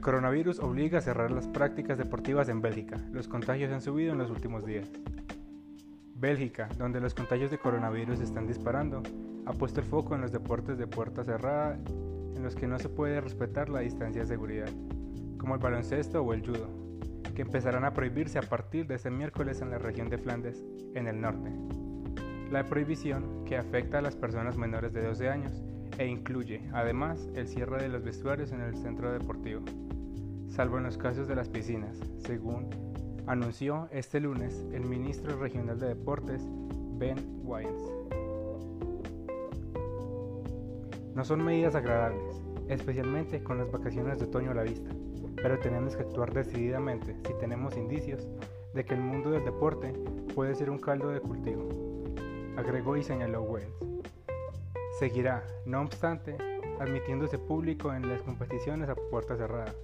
coronavirus obliga a cerrar las prácticas deportivas en Bélgica. Los contagios han subido en los últimos días. Bélgica, donde los contagios de coronavirus están disparando, ha puesto el foco en los deportes de puerta cerrada en los que no se puede respetar la distancia de seguridad, como el baloncesto o el judo, que empezarán a prohibirse a partir de este miércoles en la región de Flandes, en el norte. La prohibición, que afecta a las personas menores de 12 años, e incluye, además, el cierre de los vestuarios en el centro deportivo, salvo en los casos de las piscinas, según anunció este lunes el ministro regional de Deportes, Ben Wyans. No son medidas agradables, especialmente con las vacaciones de otoño a la vista, pero tenemos que actuar decididamente si tenemos indicios de que el mundo del deporte puede ser un caldo de cultivo, agregó y señaló. Seguirá, no obstante, admitiéndose público en las competiciones a puerta cerrada,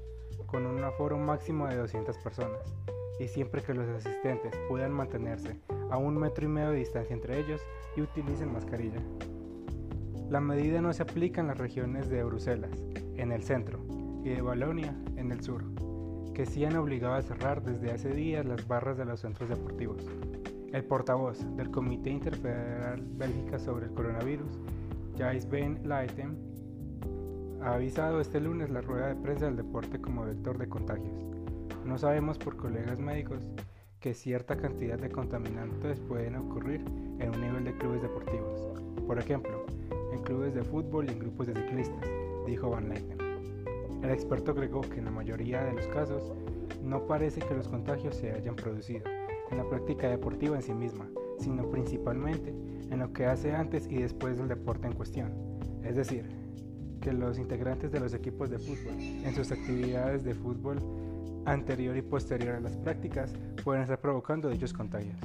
con un aforo máximo de 200 personas, y siempre que los asistentes puedan mantenerse a un metro y medio de distancia entre ellos y utilicen mascarilla. La medida no se aplica en las regiones de Bruselas, en el centro, y de Balonia, en el sur, que sí han obligado a cerrar desde hace días las barras de los centros deportivos. El portavoz del Comité Interfederal Bélgica sobre el Coronavirus, Jais Ben Leiten, ha avisado este lunes la rueda de prensa del deporte como vector de contagios. No sabemos por colegas médicos que cierta cantidad de contaminantes pueden ocurrir en un nivel de clubes deportivos. Por ejemplo, en clubes de fútbol y en grupos de ciclistas, dijo Van Leiden. El experto agregó que en la mayoría de los casos no parece que los contagios se hayan producido en la práctica deportiva en sí misma, sino principalmente en lo que hace antes y después del deporte en cuestión. Es decir, que los integrantes de los equipos de fútbol en sus actividades de fútbol anterior y posterior a las prácticas pueden estar provocando dichos contagios.